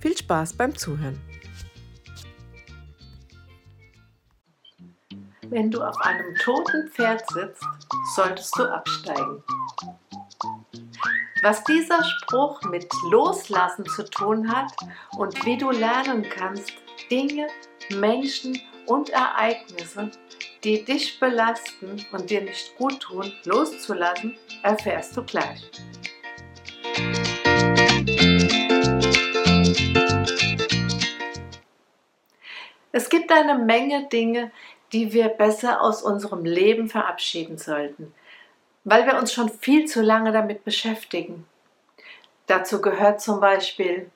Viel Spaß beim Zuhören. Wenn du auf einem toten Pferd sitzt, solltest du absteigen. Was dieser Spruch mit Loslassen zu tun hat und wie du lernen kannst, Dinge, Menschen und Ereignisse, die dich belasten und dir nicht gut tun, loszulassen, erfährst du gleich. Es gibt eine Menge Dinge, die wir besser aus unserem Leben verabschieden sollten, weil wir uns schon viel zu lange damit beschäftigen. Dazu gehört zum Beispiel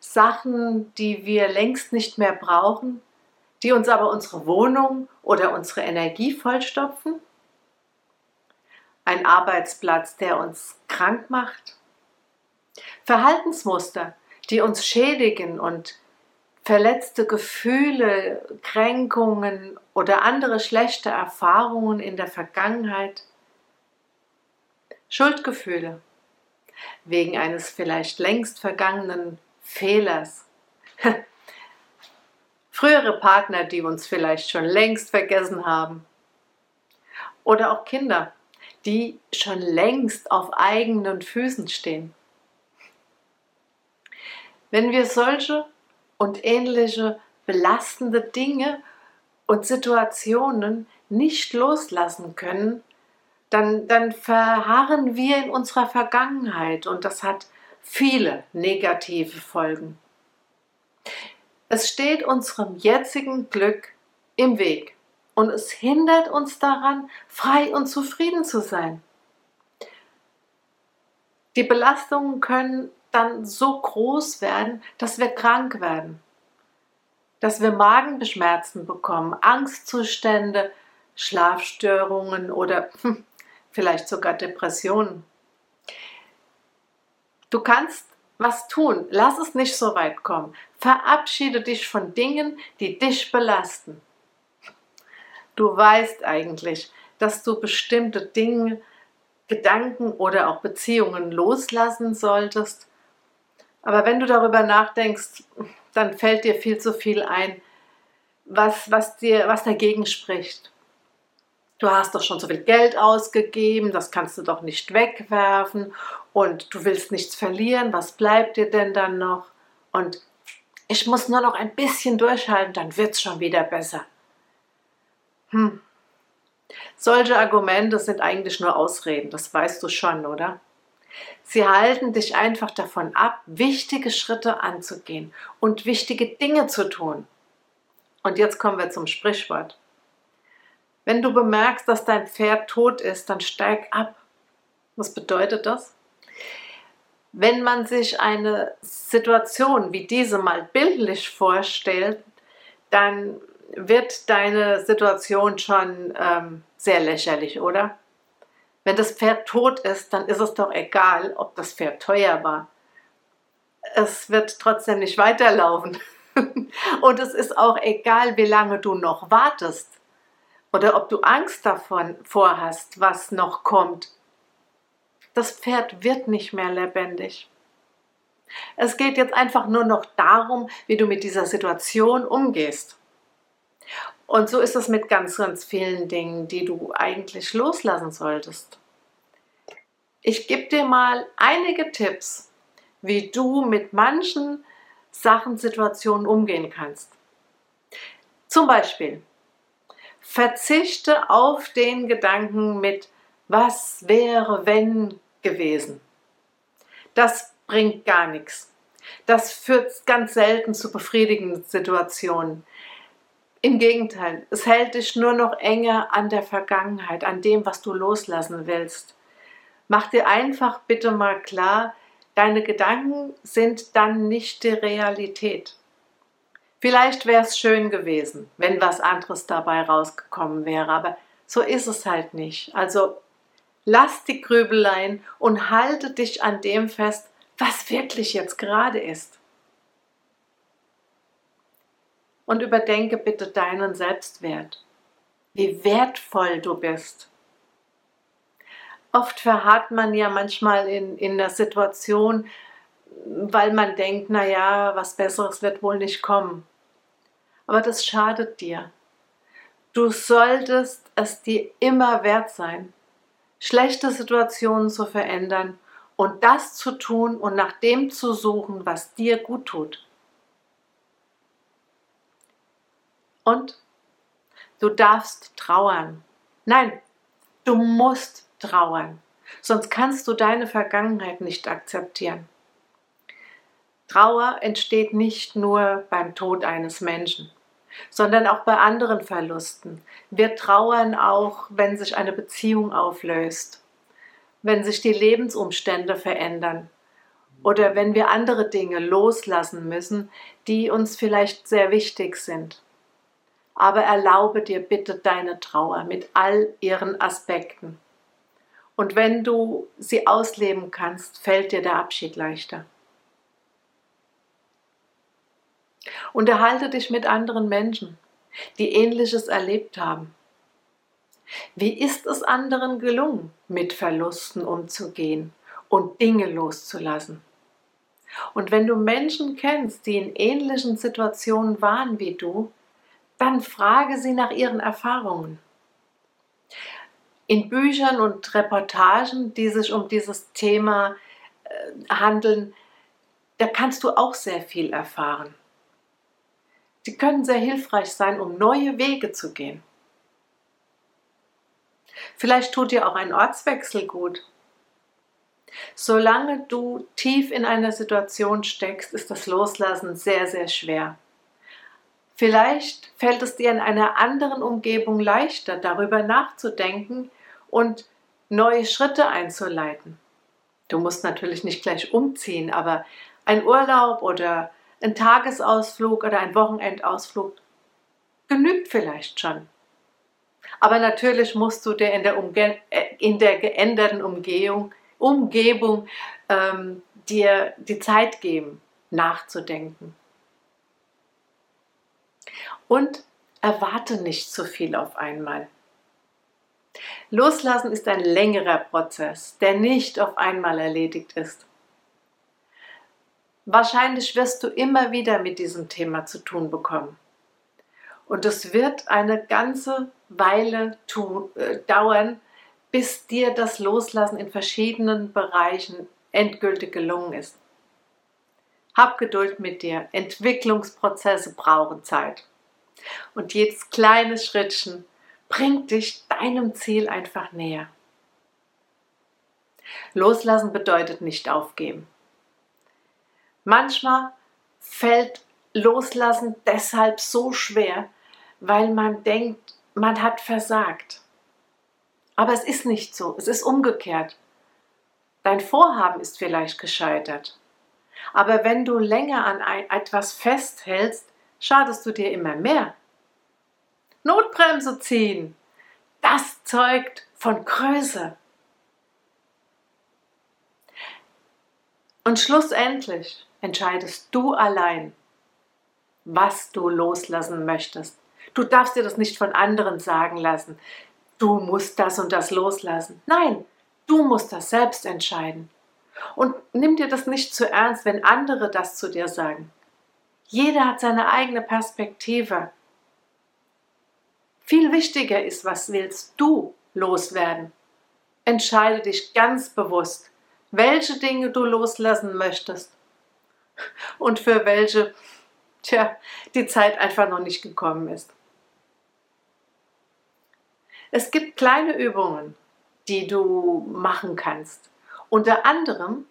Sachen, die wir längst nicht mehr brauchen, die uns aber unsere Wohnung oder unsere Energie vollstopfen. Ein Arbeitsplatz, der uns krank macht. Verhaltensmuster, die uns schädigen und verletzte Gefühle, Kränkungen oder andere schlechte Erfahrungen in der Vergangenheit, Schuldgefühle wegen eines vielleicht längst vergangenen Fehlers, frühere Partner, die uns vielleicht schon längst vergessen haben. Oder auch Kinder, die schon längst auf eigenen Füßen stehen. Wenn wir solche und ähnliche belastende Dinge und Situationen nicht loslassen können, dann, dann verharren wir in unserer Vergangenheit und das hat viele negative Folgen. Es steht unserem jetzigen Glück im Weg und es hindert uns daran, frei und zufrieden zu sein. Die Belastungen können dann so groß werden, dass wir krank werden, dass wir Magenbeschmerzen bekommen, Angstzustände, Schlafstörungen oder hm, vielleicht sogar Depressionen. Du kannst was tun, lass es nicht so weit kommen. Verabschiede dich von Dingen, die dich belasten. Du weißt eigentlich, dass du bestimmte Dinge, Gedanken oder auch Beziehungen loslassen solltest aber wenn du darüber nachdenkst, dann fällt dir viel zu viel ein, was, was, dir, was dagegen spricht. Du hast doch schon so viel Geld ausgegeben, das kannst du doch nicht wegwerfen und du willst nichts verlieren, was bleibt dir denn dann noch? Und ich muss nur noch ein bisschen durchhalten, dann wird es schon wieder besser. Hm. Solche Argumente sind eigentlich nur Ausreden, das weißt du schon, oder? Sie halten dich einfach davon ab, wichtige Schritte anzugehen und wichtige Dinge zu tun. Und jetzt kommen wir zum Sprichwort. Wenn du bemerkst, dass dein Pferd tot ist, dann steig ab. Was bedeutet das? Wenn man sich eine Situation wie diese mal bildlich vorstellt, dann wird deine Situation schon ähm, sehr lächerlich, oder? Wenn das Pferd tot ist, dann ist es doch egal, ob das Pferd teuer war. Es wird trotzdem nicht weiterlaufen. Und es ist auch egal, wie lange du noch wartest oder ob du Angst davon vorhast, was noch kommt. Das Pferd wird nicht mehr lebendig. Es geht jetzt einfach nur noch darum, wie du mit dieser Situation umgehst. Und so ist es mit ganz, ganz vielen Dingen, die du eigentlich loslassen solltest. Ich gebe dir mal einige Tipps, wie du mit manchen Sachen, Situationen umgehen kannst. Zum Beispiel, verzichte auf den Gedanken mit, was wäre, wenn gewesen. Das bringt gar nichts. Das führt ganz selten zu befriedigenden Situationen. Im Gegenteil, es hält dich nur noch enger an der Vergangenheit, an dem, was du loslassen willst. Mach dir einfach bitte mal klar, Deine Gedanken sind dann nicht die Realität. Vielleicht wäre es schön gewesen, wenn was anderes dabei rausgekommen wäre, aber so ist es halt nicht. Also lass die Grübeleien und halte dich an dem fest, was wirklich jetzt gerade ist. Und überdenke bitte deinen Selbstwert, wie wertvoll du bist. Oft verharrt man ja manchmal in, in der Situation, weil man denkt, naja, was Besseres wird wohl nicht kommen aber das schadet dir. Du solltest es dir immer wert sein, schlechte Situationen zu verändern und das zu tun und nach dem zu suchen, was dir gut tut. Und du darfst trauern. Nein, du musst trauern, sonst kannst du deine Vergangenheit nicht akzeptieren. Trauer entsteht nicht nur beim Tod eines Menschen, sondern auch bei anderen Verlusten. Wir trauern auch, wenn sich eine Beziehung auflöst, wenn sich die Lebensumstände verändern oder wenn wir andere Dinge loslassen müssen, die uns vielleicht sehr wichtig sind. Aber erlaube dir bitte deine Trauer mit all ihren Aspekten. Und wenn du sie ausleben kannst, fällt dir der Abschied leichter. Unterhalte dich mit anderen Menschen, die ähnliches erlebt haben. Wie ist es anderen gelungen, mit Verlusten umzugehen und Dinge loszulassen? Und wenn du Menschen kennst, die in ähnlichen Situationen waren wie du, dann frage sie nach ihren Erfahrungen. In Büchern und Reportagen, die sich um dieses Thema äh, handeln, da kannst du auch sehr viel erfahren. Sie können sehr hilfreich sein, um neue Wege zu gehen. Vielleicht tut dir auch ein Ortswechsel gut. Solange du tief in einer Situation steckst, ist das Loslassen sehr, sehr schwer. Vielleicht fällt es dir in einer anderen Umgebung leichter, darüber nachzudenken und neue Schritte einzuleiten. Du musst natürlich nicht gleich umziehen, aber ein Urlaub oder ein Tagesausflug oder ein Wochenendausflug genügt vielleicht schon. Aber natürlich musst du dir in der, Umge äh, in der geänderten Umgehung, Umgebung ähm, dir die Zeit geben, nachzudenken. Und erwarte nicht zu viel auf einmal. Loslassen ist ein längerer Prozess, der nicht auf einmal erledigt ist. Wahrscheinlich wirst du immer wieder mit diesem Thema zu tun bekommen. Und es wird eine ganze Weile tun, äh, dauern, bis dir das Loslassen in verschiedenen Bereichen endgültig gelungen ist. Hab Geduld mit dir. Entwicklungsprozesse brauchen Zeit. Und jedes kleine Schrittchen bringt dich deinem Ziel einfach näher. Loslassen bedeutet nicht aufgeben. Manchmal fällt Loslassen deshalb so schwer, weil man denkt, man hat versagt. Aber es ist nicht so, es ist umgekehrt. Dein Vorhaben ist vielleicht gescheitert. Aber wenn du länger an etwas festhältst, schadest du dir immer mehr. Notbremse ziehen, das zeugt von Größe. Und schlussendlich entscheidest du allein, was du loslassen möchtest. Du darfst dir das nicht von anderen sagen lassen. Du musst das und das loslassen. Nein, du musst das selbst entscheiden. Und nimm dir das nicht zu ernst, wenn andere das zu dir sagen. Jeder hat seine eigene Perspektive. Viel wichtiger ist, was willst du loswerden? Entscheide dich ganz bewusst, welche Dinge du loslassen möchtest und für welche, tja, die Zeit einfach noch nicht gekommen ist. Es gibt kleine Übungen, die du machen kannst. Unter anderem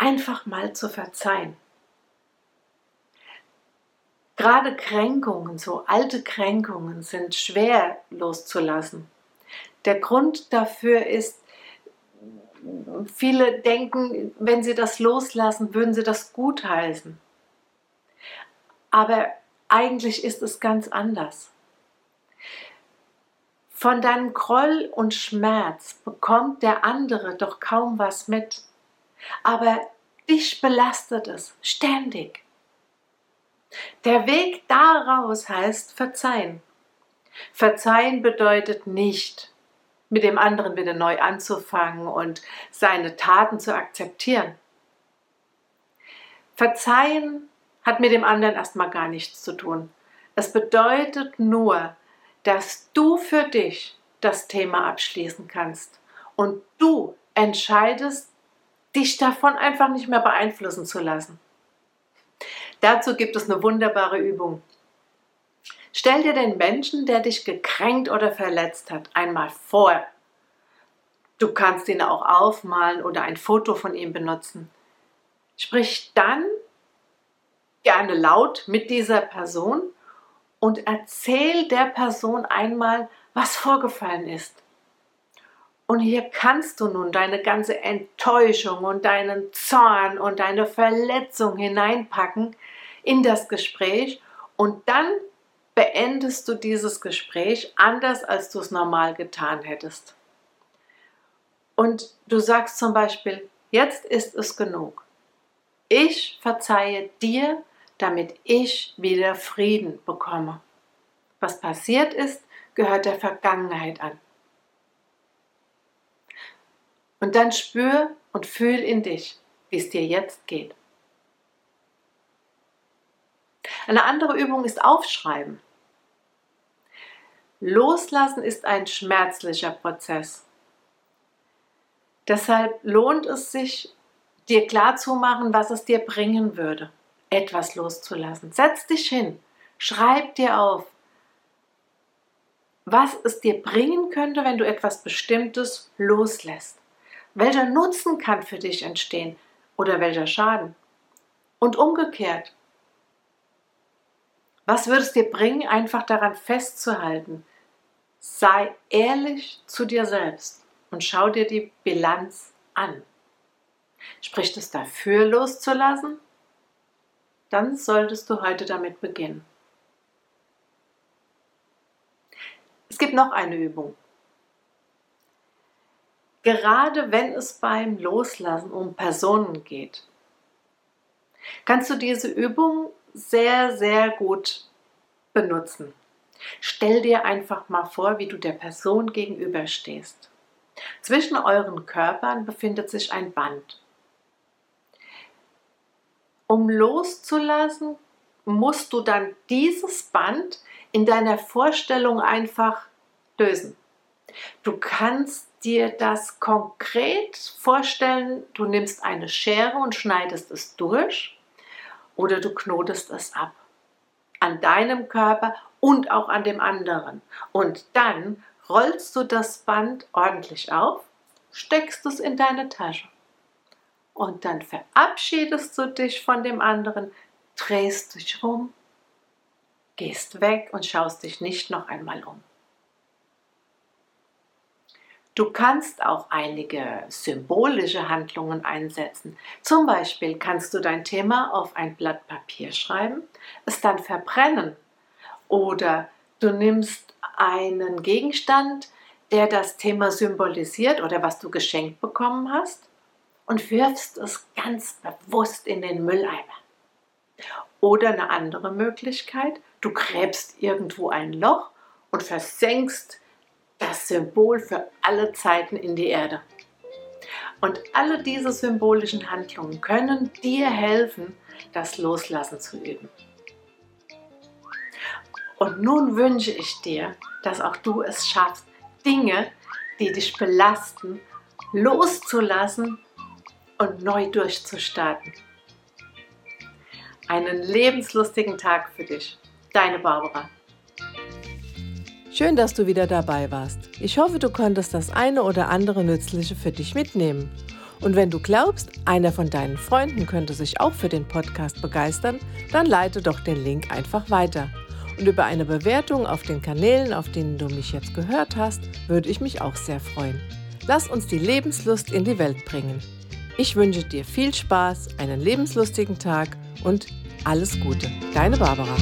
einfach mal zu verzeihen. Gerade Kränkungen, so alte Kränkungen sind schwer loszulassen. Der Grund dafür ist, viele denken, wenn sie das loslassen, würden sie das gutheißen. Aber eigentlich ist es ganz anders. Von deinem Groll und Schmerz bekommt der andere doch kaum was mit. Aber dich belastet es ständig. Der Weg daraus heißt verzeihen. Verzeihen bedeutet nicht, mit dem anderen wieder neu anzufangen und seine Taten zu akzeptieren. Verzeihen hat mit dem anderen erstmal gar nichts zu tun. Es bedeutet nur, dass du für dich das Thema abschließen kannst und du entscheidest, dich davon einfach nicht mehr beeinflussen zu lassen. Dazu gibt es eine wunderbare Übung. Stell dir den Menschen, der dich gekränkt oder verletzt hat, einmal vor. Du kannst ihn auch aufmalen oder ein Foto von ihm benutzen. Sprich dann gerne laut mit dieser Person und erzähl der Person einmal, was vorgefallen ist. Und hier kannst du nun deine ganze Enttäuschung und deinen Zorn und deine Verletzung hineinpacken in das Gespräch und dann beendest du dieses Gespräch anders, als du es normal getan hättest. Und du sagst zum Beispiel, jetzt ist es genug. Ich verzeihe dir, damit ich wieder Frieden bekomme. Was passiert ist, gehört der Vergangenheit an. Und dann spür und fühl in dich, wie es dir jetzt geht. Eine andere Übung ist Aufschreiben. Loslassen ist ein schmerzlicher Prozess. Deshalb lohnt es sich, dir klarzumachen, was es dir bringen würde, etwas loszulassen. Setz dich hin, schreib dir auf, was es dir bringen könnte, wenn du etwas Bestimmtes loslässt. Welcher Nutzen kann für dich entstehen oder welcher Schaden? Und umgekehrt, was würde es dir bringen, einfach daran festzuhalten? Sei ehrlich zu dir selbst und schau dir die Bilanz an. Spricht es dafür loszulassen? Dann solltest du heute damit beginnen. Es gibt noch eine Übung. Gerade wenn es beim Loslassen um Personen geht, kannst du diese Übung sehr, sehr gut benutzen. Stell dir einfach mal vor, wie du der Person gegenüberstehst. Zwischen euren Körpern befindet sich ein Band. Um loszulassen, musst du dann dieses Band in deiner Vorstellung einfach lösen. Du kannst dir das konkret vorstellen, du nimmst eine Schere und schneidest es durch oder du knotest es ab an deinem Körper und auch an dem anderen. Und dann rollst du das Band ordentlich auf, steckst es in deine Tasche. Und dann verabschiedest du dich von dem anderen, drehst dich rum, gehst weg und schaust dich nicht noch einmal um. Du kannst auch einige symbolische Handlungen einsetzen. Zum Beispiel kannst du dein Thema auf ein Blatt Papier schreiben, es dann verbrennen oder du nimmst einen Gegenstand, der das Thema symbolisiert oder was du geschenkt bekommen hast und wirfst es ganz bewusst in den Mülleimer. Oder eine andere Möglichkeit, du gräbst irgendwo ein Loch und versenkst das Symbol für alle Zeiten in die Erde. Und alle diese symbolischen Handlungen können dir helfen, das Loslassen zu üben. Und nun wünsche ich dir, dass auch du es schaffst, Dinge, die dich belasten, loszulassen und neu durchzustarten. Einen lebenslustigen Tag für dich. Deine Barbara. Schön, dass du wieder dabei warst. Ich hoffe, du konntest das eine oder andere Nützliche für dich mitnehmen. Und wenn du glaubst, einer von deinen Freunden könnte sich auch für den Podcast begeistern, dann leite doch den Link einfach weiter. Und über eine Bewertung auf den Kanälen, auf denen du mich jetzt gehört hast, würde ich mich auch sehr freuen. Lass uns die Lebenslust in die Welt bringen. Ich wünsche dir viel Spaß, einen lebenslustigen Tag und alles Gute. Deine Barbara.